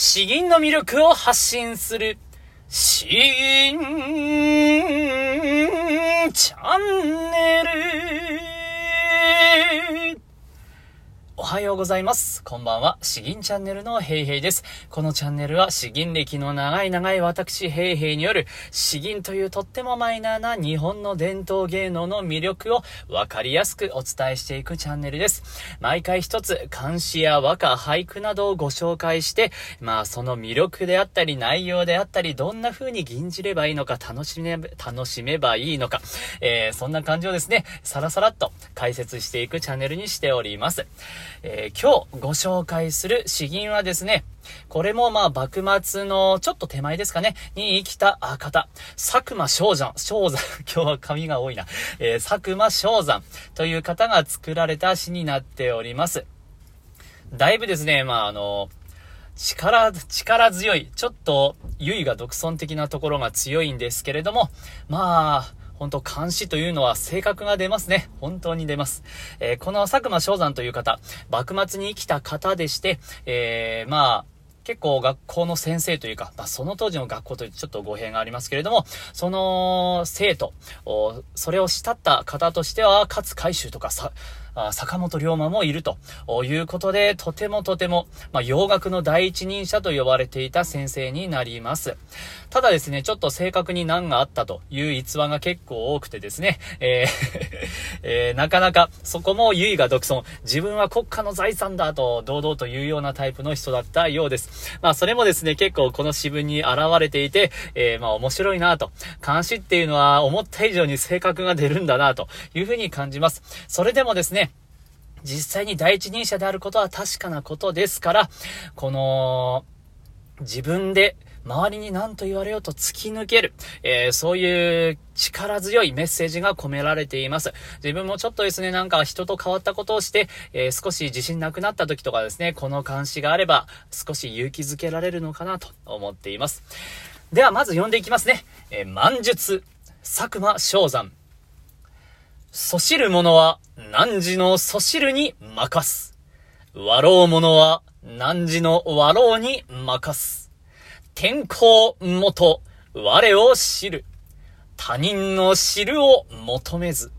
詩吟の魅力を発信する、詩吟チャンネル。はようございます。こんばんは。詩吟チャンネルのヘイヘイです。このチャンネルは詩吟歴の長い長い私ヘイヘイによる詩吟というとってもマイナーな日本の伝統芸能の魅力をわかりやすくお伝えしていくチャンネルです。毎回一つ漢詩や和歌、俳句などをご紹介して、まあその魅力であったり内容であったりどんな風に吟じればいいのか楽しめ、楽しめばいいのか、えー、そんな感じをですね、さらさらっと解説していくチャンネルにしております。ー今日ご紹介する詩吟はですね、これもまあ幕末のちょっと手前ですかね、に生きた方、佐久間昌山、昌山、今日は紙が多いな、えー佐久間昌山という方が作られた詩になっております。だいぶですね、まああの、力、力強い、ちょっと、優位が独尊的なところが強いんですけれども、まあ、本当監視というのは性格が出ますね。本当に出ます。えーこの佐久間昭山という方、幕末に生きた方でして、えーまあ、結構学校の先生というか、まあ、その当時の学校というちょっと語弊がありますけれども、その生徒、おそれを慕った方としては、勝海舟とかさ、坂本龍馬もいるということで、とてもとても、まあ、洋楽の第一人者と呼ばれていた先生になります。ただですね、ちょっと正確に難があったという逸話が結構多くてですね、えー えーなかなかそこも優位が独尊、自分は国家の財産だと堂々というようなタイプの人だったようです。まあそれもですね、結構この詩文に現れていて、えーまあ面白いなと。監視っていうのは思った以上に性格が出るんだなというふうに感じます。それでもですね、実際に第一人者であることは確かなことですから、この、自分で周りに何と言われようと突き抜ける、えーそういう力強いメッセージが込められています。自分もちょっとですね、なんか人と変わったことをして、えー少し自信なくなった時とかですね、この監視があれば少し勇気づけられるのかなと思っています。ではまず読んでいきますね。えー、満術、佐久間昌山。そしる者は汝のそしるに任す。笑う者は汝の笑うに任す。天候もと我を知る。他人の知るを求めず。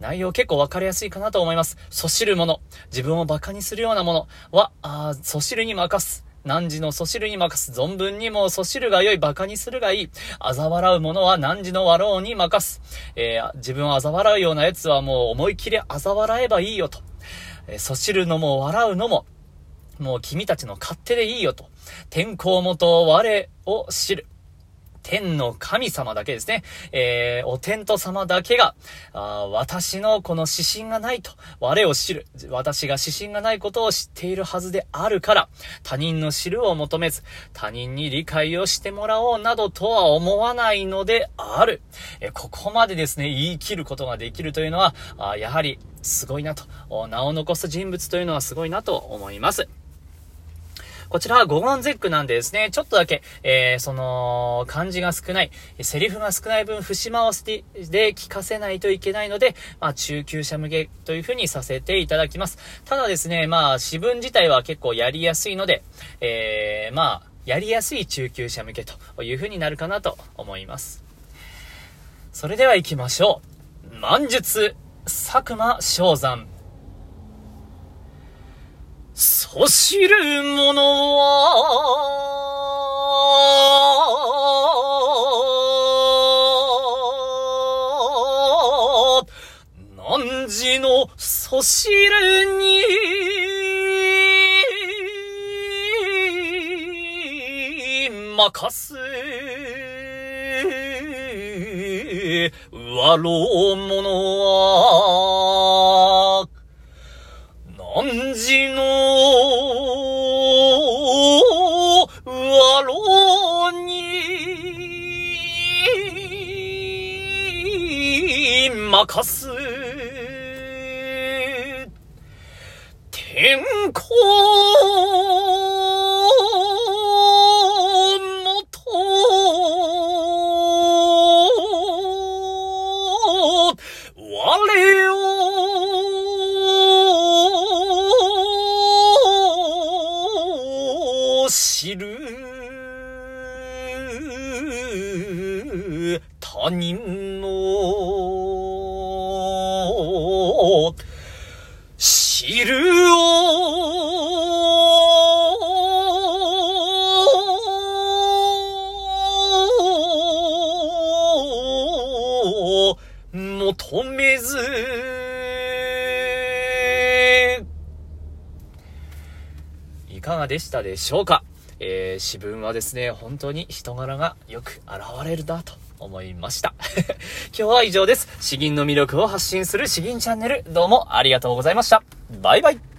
内容結構わかりやすいかなと思います。そしる者、自分を馬鹿にするようなものは、あーそしるに任す。汝のそしるに任す。存分にもそしるが良い、馬鹿にするがいい。嘲笑う者は汝の笑うに任す。えー自分を嘲笑うような奴はもう思い切り嘲笑えばいいよと。えーそしるのも笑うのも、もう君たちの勝手でいいよと。天候もと我を知る。天の神様だけですね。えー、お天道様だけが、あ私のこの指針がないと、我を知る。私が指針がないことを知っているはずであるから、他人の知るを求めず、他人に理解をしてもらおうなどとは思わないのである。えーここまでですね、言い切ることができるというのは、あやはりすごいなと、名を残す人物というのはすごいなと思います。こちらは五言絶句なんでですね、ちょっとだけ、えー、その、漢字が少ない、セリフが少ない分、節回しでで聞かせないといけないので、まあ、中級者向けというふうにさせていただきます。ただですね、まあ、詩文自体は結構やりやすいので、えー、まあ、やりやすい中級者向けというふうになるかなと思います。それでは行きましょう。満術、佐久間昌山。そしる者は、汝のそしるに任す。笑う者は、何時の、天候もと、我を知る。他人の知る。求めずいかがでしたでしょうか？えー、詩文はですね、本当に人柄がよく現れるなと思いました。今日は以上です。詩吟の魅力を発信する詩吟チャンネル、どうもありがとうございました。バイバイ。